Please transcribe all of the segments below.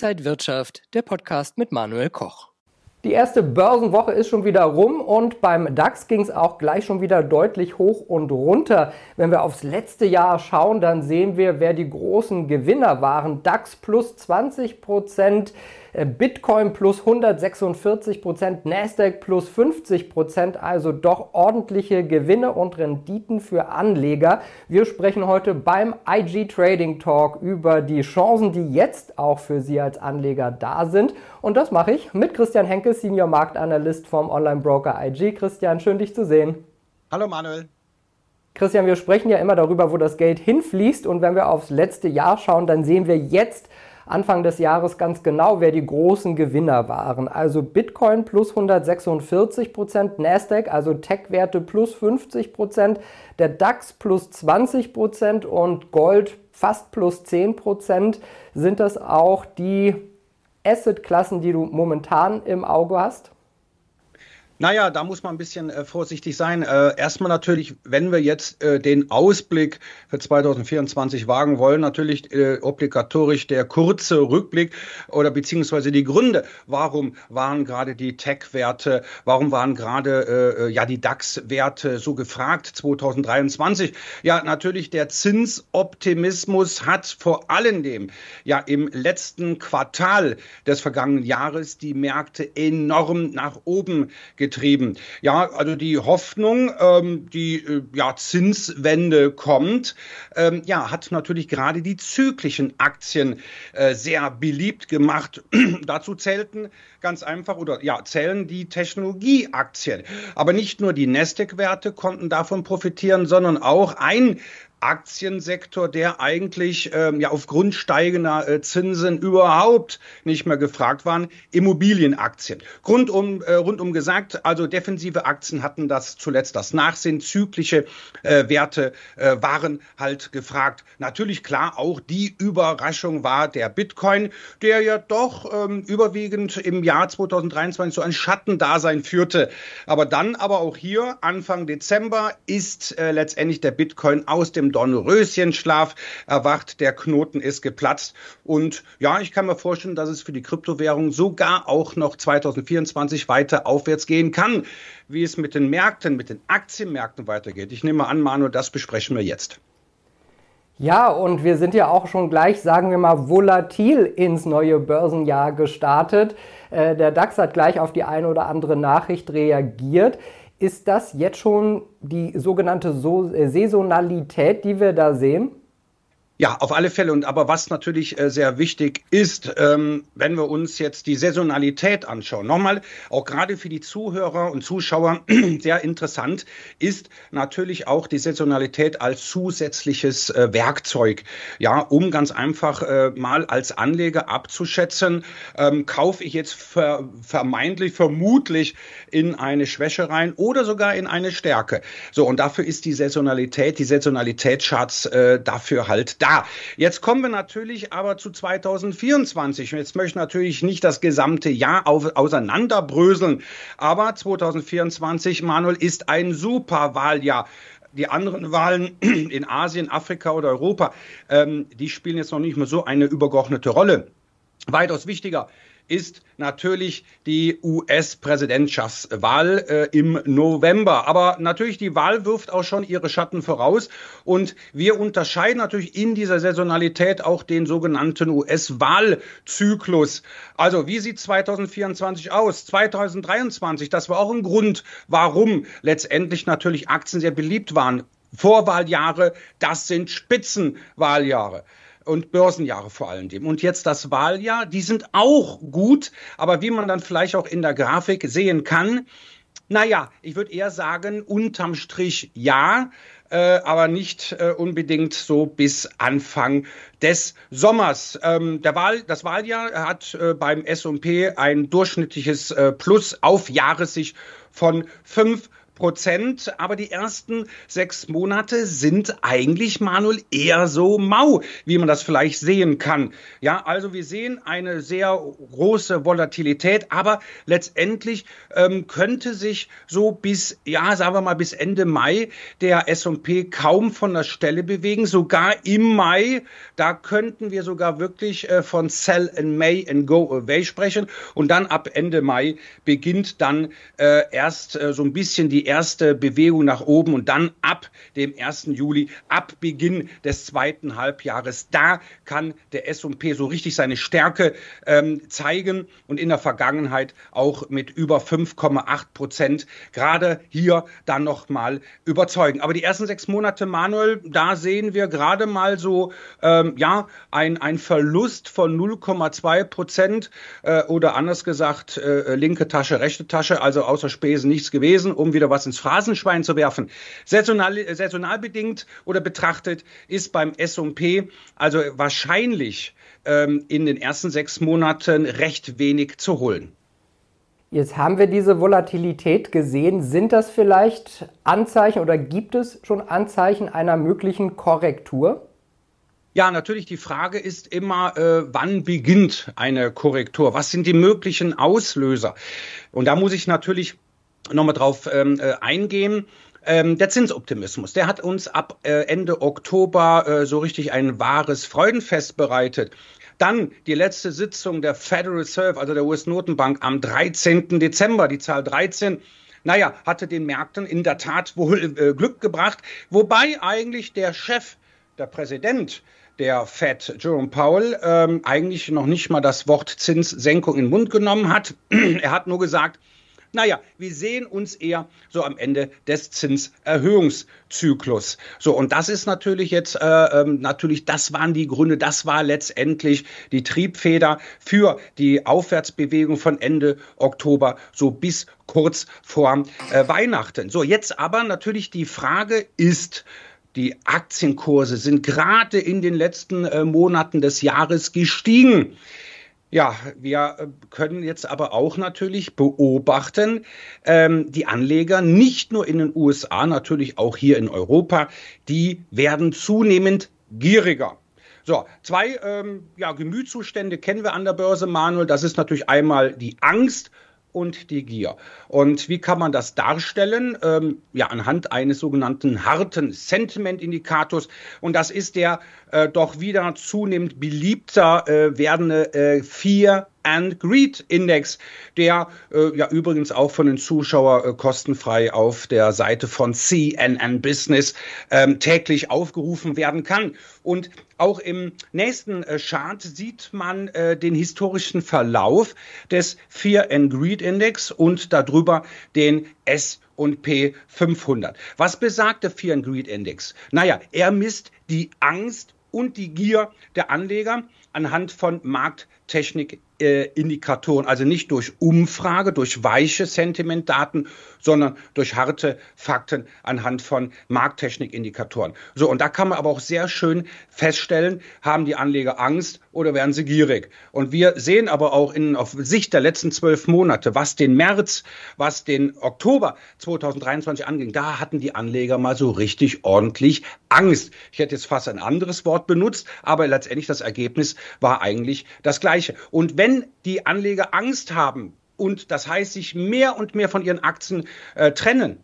Inside Wirtschaft, der Podcast mit Manuel Koch. Die erste Börsenwoche ist schon wieder rum und beim DAX ging es auch gleich schon wieder deutlich hoch und runter. Wenn wir aufs letzte Jahr schauen, dann sehen wir, wer die großen Gewinner waren. DAX plus 20 Prozent, Bitcoin plus 146 Prozent, Nasdaq plus 50 Prozent, also doch ordentliche Gewinne und Renditen für Anleger. Wir sprechen heute beim IG Trading Talk über die Chancen, die jetzt auch für Sie als Anleger da sind. Und das mache ich mit Christian Henke, Senior Marktanalyst vom Online-Broker IG. Christian, schön dich zu sehen. Hallo Manuel. Christian, wir sprechen ja immer darüber, wo das Geld hinfließt. Und wenn wir aufs letzte Jahr schauen, dann sehen wir jetzt, Anfang des Jahres ganz genau, wer die großen Gewinner waren. Also Bitcoin plus 146 Prozent, Nasdaq, also Tech-Werte plus 50 Prozent, der DAX plus 20 Prozent und Gold fast plus 10 Prozent. Sind das auch die Asset-Klassen, die du momentan im Auge hast? Naja, da muss man ein bisschen äh, vorsichtig sein. Äh, erstmal natürlich, wenn wir jetzt äh, den Ausblick für 2024 wagen wollen, natürlich äh, obligatorisch der kurze Rückblick oder beziehungsweise die Gründe. Warum waren gerade die Tech-Werte, warum waren gerade äh, äh ja die DAX-Werte so gefragt 2023? Ja, natürlich der Zinsoptimismus hat vor allem dem ja im letzten Quartal des vergangenen Jahres die Märkte enorm nach oben getrieben getrieben. Ja, also die Hoffnung, ähm, die äh, ja, Zinswende kommt, ähm, ja, hat natürlich gerade die zyklischen Aktien äh, sehr beliebt gemacht. Dazu zählten ganz einfach oder ja, zählen die Technologieaktien. Aber nicht nur die Nasdaq-Werte konnten davon profitieren, sondern auch ein Aktiensektor, der eigentlich ähm, ja aufgrund steigender äh, Zinsen überhaupt nicht mehr gefragt waren, Immobilienaktien. Rundum, äh, rundum gesagt, also defensive Aktien hatten das zuletzt das Nachsehen, zyklische äh, Werte äh, waren halt gefragt. Natürlich klar, auch die Überraschung war der Bitcoin, der ja doch ähm, überwiegend im Jahr 2023 so ein Schattendasein führte. Aber dann aber auch hier, Anfang Dezember, ist äh, letztendlich der Bitcoin aus dem Dornröschenschlaf erwacht, der Knoten ist geplatzt. Und ja, ich kann mir vorstellen, dass es für die Kryptowährung sogar auch noch 2024 weiter aufwärts gehen kann. Wie es mit den Märkten, mit den Aktienmärkten weitergeht. Ich nehme an, Manu, das besprechen wir jetzt. Ja, und wir sind ja auch schon gleich, sagen wir mal, volatil ins neue Börsenjahr gestartet. Äh, der DAX hat gleich auf die eine oder andere Nachricht reagiert. Ist das jetzt schon die sogenannte äh, Saisonalität, die wir da sehen? Ja, auf alle Fälle. Und aber was natürlich äh, sehr wichtig ist, ähm, wenn wir uns jetzt die Saisonalität anschauen, nochmal, auch gerade für die Zuhörer und Zuschauer sehr interessant, ist natürlich auch die Saisonalität als zusätzliches äh, Werkzeug. Ja, um ganz einfach äh, mal als Anleger abzuschätzen, ähm, kaufe ich jetzt ver vermeintlich, vermutlich in eine Schwäche rein oder sogar in eine Stärke. So, und dafür ist die Saisonalität, die Saisonalitätscharts dafür halt da. Ja, jetzt kommen wir natürlich aber zu 2024. Jetzt möchte ich natürlich nicht das gesamte Jahr auf, auseinanderbröseln, aber 2024, Manuel, ist ein super Wahljahr die anderen Wahlen in Asien, Afrika oder Europa, ähm, die spielen jetzt noch nicht mehr so eine übergeordnete Rolle. Weitaus wichtiger ist natürlich die US-Präsidentschaftswahl äh, im November. Aber natürlich, die Wahl wirft auch schon ihre Schatten voraus. Und wir unterscheiden natürlich in dieser Saisonalität auch den sogenannten US-Wahlzyklus. Also wie sieht 2024 aus? 2023, das war auch ein Grund, warum letztendlich natürlich Aktien sehr beliebt waren. Vorwahljahre, das sind Spitzenwahljahre und Börsenjahre vor allen Dingen. Und jetzt das Wahljahr, die sind auch gut, aber wie man dann vielleicht auch in der Grafik sehen kann, naja, ich würde eher sagen, unterm Strich ja, äh, aber nicht äh, unbedingt so bis Anfang des Sommers. Ähm, der Wahl, das Wahljahr hat äh, beim S&P ein durchschnittliches äh, Plus auf Jahressicht von fünf Prozent, aber die ersten sechs Monate sind eigentlich, Manuel, eher so mau, wie man das vielleicht sehen kann. Ja, also wir sehen eine sehr große Volatilität, aber letztendlich ähm, könnte sich so bis, ja, sagen wir mal, bis Ende Mai der S&P kaum von der Stelle bewegen. Sogar im Mai, da könnten wir sogar wirklich äh, von Sell in May and Go Away sprechen. Und dann ab Ende Mai beginnt dann äh, erst äh, so ein bisschen die erste Bewegung nach oben und dann ab dem 1. Juli, ab Beginn des zweiten Halbjahres, da kann der S&P so richtig seine Stärke ähm, zeigen und in der Vergangenheit auch mit über 5,8 Prozent gerade hier dann noch mal überzeugen. Aber die ersten sechs Monate, Manuel, da sehen wir gerade mal so ähm, ja ein, ein Verlust von 0,2 Prozent äh, oder anders gesagt äh, linke Tasche, rechte Tasche, also außer Spesen nichts gewesen, um wieder was ins Phrasenschwein zu werfen. Saisonal, saisonal bedingt oder betrachtet ist beim S&P also wahrscheinlich ähm, in den ersten sechs Monaten recht wenig zu holen. Jetzt haben wir diese Volatilität gesehen. Sind das vielleicht Anzeichen oder gibt es schon Anzeichen einer möglichen Korrektur? Ja, natürlich. Die Frage ist immer, äh, wann beginnt eine Korrektur? Was sind die möglichen Auslöser? Und da muss ich natürlich nochmal drauf ähm, äh, eingehen. Ähm, der Zinsoptimismus, der hat uns ab äh, Ende Oktober äh, so richtig ein wahres Freudenfest bereitet. Dann die letzte Sitzung der Federal Reserve, also der US-Notenbank, am 13. Dezember, die Zahl 13 naja, hatte den Märkten in der Tat wohl äh, Glück gebracht, wobei eigentlich der Chef, der Präsident der Fed, Jerome Powell, ähm, eigentlich noch nicht mal das Wort Zinssenkung in den Mund genommen hat. er hat nur gesagt, naja, wir sehen uns eher so am Ende des Zinserhöhungszyklus. So, und das ist natürlich jetzt, äh, ähm, natürlich, das waren die Gründe, das war letztendlich die Triebfeder für die Aufwärtsbewegung von Ende Oktober, so bis kurz vor äh, Weihnachten. So, jetzt aber natürlich die Frage ist, die Aktienkurse sind gerade in den letzten äh, Monaten des Jahres gestiegen. Ja, wir äh, können jetzt aber auch natürlich beobachten, ähm, die Anleger nicht nur in den USA, natürlich auch hier in Europa, die werden zunehmend gieriger. So, zwei ähm, ja, Gemütszustände kennen wir an der Börse, Manuel. Das ist natürlich einmal die Angst und die Gier. Und wie kann man das darstellen? Ähm, ja, anhand eines sogenannten harten Sentiment-Indikators. Und das ist der äh, doch wieder zunehmend beliebter äh, werdende äh, Fear and Greed Index, der äh, ja übrigens auch von den Zuschauern äh, kostenfrei auf der Seite von CNN Business ähm, täglich aufgerufen werden kann. Und auch im nächsten äh, Chart sieht man äh, den historischen Verlauf des Fear and Greed Index und darüber den S und P 500. Was besagt der Fear and Greed Index? Naja, er misst die Angst und die Gier der Anleger anhand von Markttechnik äh, also nicht durch Umfrage, durch weiche Sentimentdaten, sondern durch harte Fakten anhand von Markttechnikindikatoren. So, und da kann man aber auch sehr schön feststellen, haben die Anleger Angst oder werden sie gierig? Und wir sehen aber auch in, auf Sicht der letzten zwölf Monate, was den März, was den Oktober 2023 anging, da hatten die Anleger mal so richtig ordentlich Angst. Ich hätte jetzt fast ein anderes Wort benutzt, aber letztendlich das Ergebnis war eigentlich das gleiche. Und wenn die Anleger Angst haben und das heißt, sich mehr und mehr von ihren Aktien äh, trennen,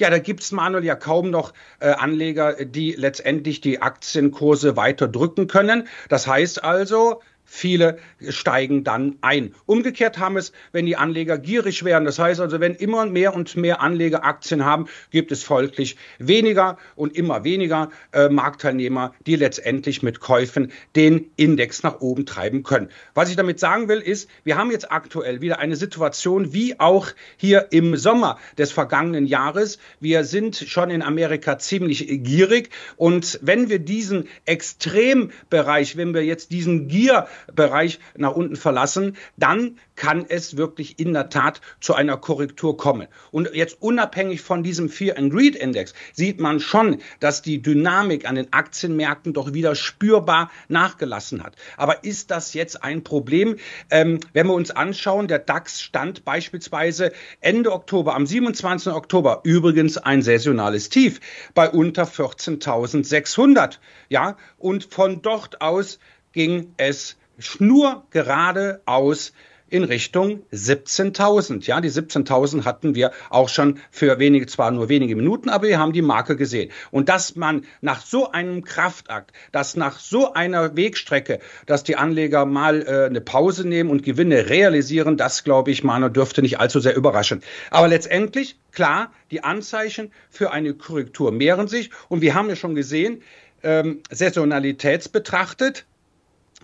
ja, da gibt es, Manuel, ja kaum noch äh, Anleger, die letztendlich die Aktienkurse weiter drücken können. Das heißt also, Viele steigen dann ein. Umgekehrt haben es, wenn die Anleger gierig werden. Das heißt also, wenn immer mehr und mehr Anleger Aktien haben, gibt es folglich weniger und immer weniger äh, Marktteilnehmer, die letztendlich mit Käufen den Index nach oben treiben können. Was ich damit sagen will, ist, wir haben jetzt aktuell wieder eine Situation wie auch hier im Sommer des vergangenen Jahres. Wir sind schon in Amerika ziemlich gierig und wenn wir diesen Extrembereich, wenn wir jetzt diesen Gier Bereich nach unten verlassen, dann kann es wirklich in der Tat zu einer Korrektur kommen. Und jetzt unabhängig von diesem Fear and Greed Index sieht man schon, dass die Dynamik an den Aktienmärkten doch wieder spürbar nachgelassen hat. Aber ist das jetzt ein Problem? Ähm, wenn wir uns anschauen, der DAX stand beispielsweise Ende Oktober, am 27. Oktober, übrigens ein saisonales Tief bei unter 14.600. Ja, und von dort aus ging es schnurgeradeaus in Richtung 17.000. Ja, die 17.000 hatten wir auch schon für wenige, zwar nur wenige Minuten, aber wir haben die Marke gesehen. Und dass man nach so einem Kraftakt, dass nach so einer Wegstrecke, dass die Anleger mal äh, eine Pause nehmen und Gewinne realisieren, das glaube ich, Manu, dürfte nicht allzu sehr überraschen. Aber letztendlich, klar, die Anzeichen für eine Korrektur mehren sich. Und wir haben ja schon gesehen, ähm, saisonalitätsbetrachtet,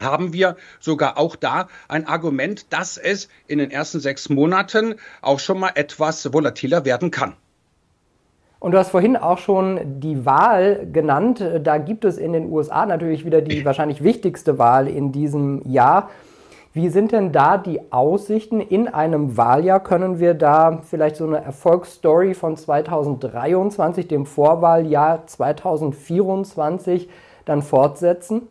haben wir sogar auch da ein Argument, dass es in den ersten sechs Monaten auch schon mal etwas volatiler werden kann. Und du hast vorhin auch schon die Wahl genannt. Da gibt es in den USA natürlich wieder die wahrscheinlich wichtigste Wahl in diesem Jahr. Wie sind denn da die Aussichten in einem Wahljahr? Können wir da vielleicht so eine Erfolgsstory von 2023, dem Vorwahljahr 2024, dann fortsetzen?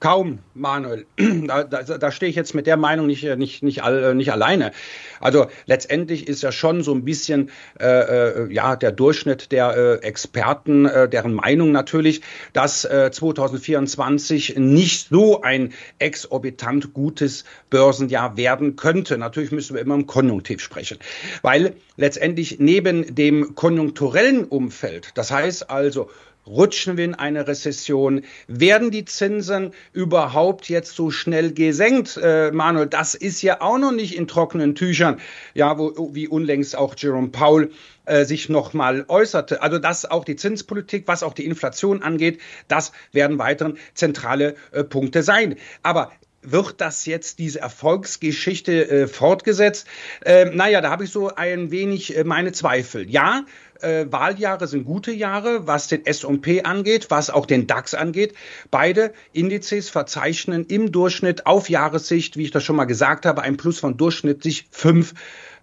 Kaum, Manuel. Da, da, da stehe ich jetzt mit der Meinung nicht, nicht, nicht, all, nicht alleine. Also letztendlich ist ja schon so ein bisschen äh, äh, ja der Durchschnitt der äh, Experten, äh, deren Meinung natürlich, dass äh, 2024 nicht so ein exorbitant gutes Börsenjahr werden könnte. Natürlich müssen wir immer im Konjunktiv sprechen, weil letztendlich neben dem konjunkturellen Umfeld, das heißt also Rutschen wir in eine Rezession? Werden die Zinsen überhaupt jetzt so schnell gesenkt? Äh, Manuel, das ist ja auch noch nicht in trockenen Tüchern, ja, wo, wie unlängst auch Jerome Powell äh, sich nochmal äußerte. Also das auch die Zinspolitik, was auch die Inflation angeht, das werden weiteren zentrale äh, Punkte sein. Aber wird das jetzt diese Erfolgsgeschichte äh, fortgesetzt? Äh, naja, da habe ich so ein wenig äh, meine Zweifel. Ja, äh, Wahljahre sind gute Jahre, was den S&P angeht, was auch den DAX angeht. Beide Indizes verzeichnen im Durchschnitt auf Jahressicht, wie ich das schon mal gesagt habe, ein Plus von durchschnittlich fünf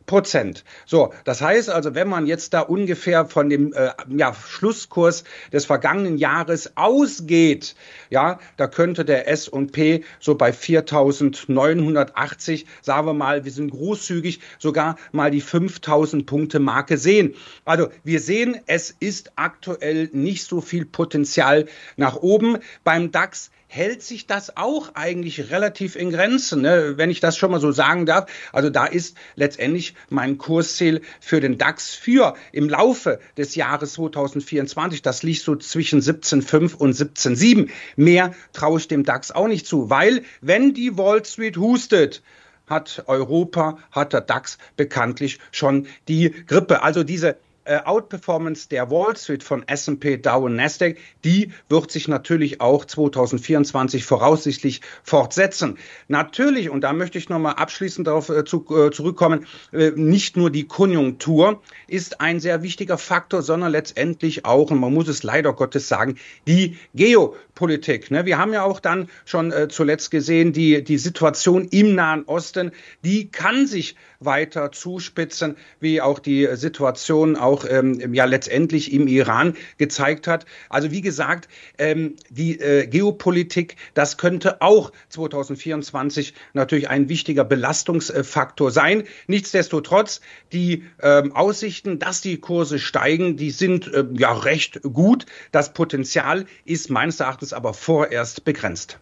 Prozent. So, das heißt also, wenn man jetzt da ungefähr von dem äh, ja, Schlusskurs des vergangenen Jahres ausgeht, ja, da könnte der S&P so bei 4.980, sagen wir mal, wir sind großzügig, sogar mal die 5.000 Punkte Marke sehen. Also wir sehen, es ist aktuell nicht so viel Potenzial nach oben. Beim DAX hält sich das auch eigentlich relativ in Grenzen, ne? wenn ich das schon mal so sagen darf. Also da ist letztendlich mein Kursziel für den DAX für im Laufe des Jahres 2024, das liegt so zwischen 17,5 und 17,7. Mehr traue ich dem DAX auch nicht zu, weil wenn die Wall Street hustet, hat Europa, hat der DAX bekanntlich schon die Grippe. Also diese äh, Outperformance der Wall Street von S&P, Dow und Nasdaq, die wird sich natürlich auch 2024 voraussichtlich fortsetzen. Natürlich, und da möchte ich nochmal abschließend darauf äh, zu, äh, zurückkommen, äh, nicht nur die Konjunktur ist ein sehr wichtiger Faktor, sondern letztendlich auch, und man muss es leider Gottes sagen, die Geopolitik. Ne? Wir haben ja auch dann schon äh, zuletzt gesehen, die, die Situation im Nahen Osten, die kann sich weiter zuspitzen, wie auch die Situation auch ähm, ja letztendlich im Iran gezeigt hat. Also wie gesagt, ähm, die äh, Geopolitik, das könnte auch 2024 natürlich ein wichtiger Belastungsfaktor sein. Nichtsdestotrotz, die ähm, Aussichten, dass die Kurse steigen, die sind äh, ja recht gut. Das Potenzial ist meines Erachtens aber vorerst begrenzt.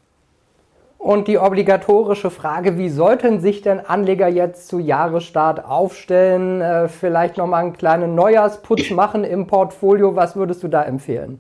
Und die obligatorische Frage, wie sollten sich denn Anleger jetzt zu Jahresstart aufstellen? Äh, vielleicht nochmal einen kleinen Neujahrsputz machen im Portfolio. Was würdest du da empfehlen?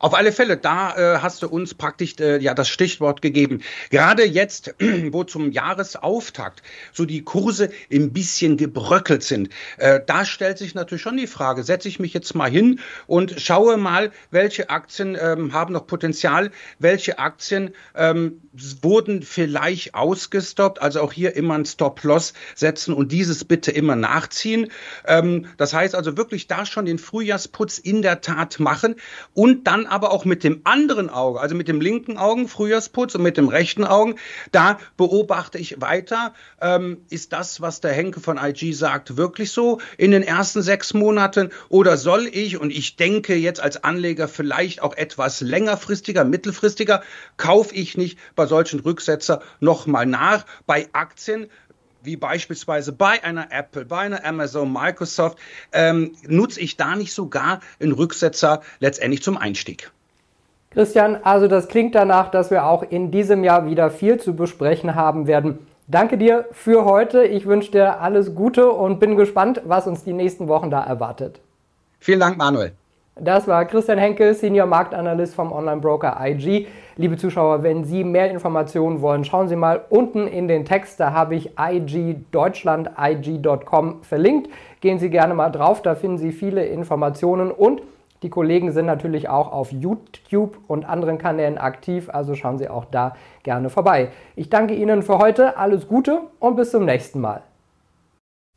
Auf alle Fälle, da äh, hast du uns praktisch äh, ja das Stichwort gegeben. Gerade jetzt, wo zum Jahresauftakt so die Kurse ein bisschen gebröckelt sind, äh, da stellt sich natürlich schon die Frage, setze ich mich jetzt mal hin und schaue mal, welche Aktien ähm, haben noch Potenzial, welche Aktien ähm, wurden vielleicht ausgestoppt, also auch hier immer ein Stop-Loss setzen und dieses bitte immer nachziehen. Ähm, das heißt also wirklich da schon den Frühjahrsputz in der Tat machen und dann aber auch mit dem anderen Auge, also mit dem linken Augen Frühjahrsputz und mit dem rechten Augen, da beobachte ich weiter, ähm, ist das, was der Henke von IG sagt, wirklich so in den ersten sechs Monaten? Oder soll ich, und ich denke jetzt als Anleger vielleicht auch etwas längerfristiger, mittelfristiger, kaufe ich nicht bei solchen Rücksetzer nochmal nach. Bei Aktien wie beispielsweise bei einer Apple, bei einer Amazon, Microsoft, ähm, nutze ich da nicht sogar einen Rücksetzer letztendlich zum Einstieg. Christian, also das klingt danach, dass wir auch in diesem Jahr wieder viel zu besprechen haben werden. Danke dir für heute. Ich wünsche dir alles Gute und bin gespannt, was uns die nächsten Wochen da erwartet. Vielen Dank, Manuel. Das war Christian Henke, Senior Marktanalyst vom Online-Broker IG. Liebe Zuschauer, wenn Sie mehr Informationen wollen, schauen Sie mal unten in den Text. Da habe ich IG Deutschland, IG.com verlinkt. Gehen Sie gerne mal drauf, da finden Sie viele Informationen und die Kollegen sind natürlich auch auf YouTube und anderen Kanälen aktiv, also schauen Sie auch da gerne vorbei. Ich danke Ihnen für heute, alles Gute und bis zum nächsten Mal.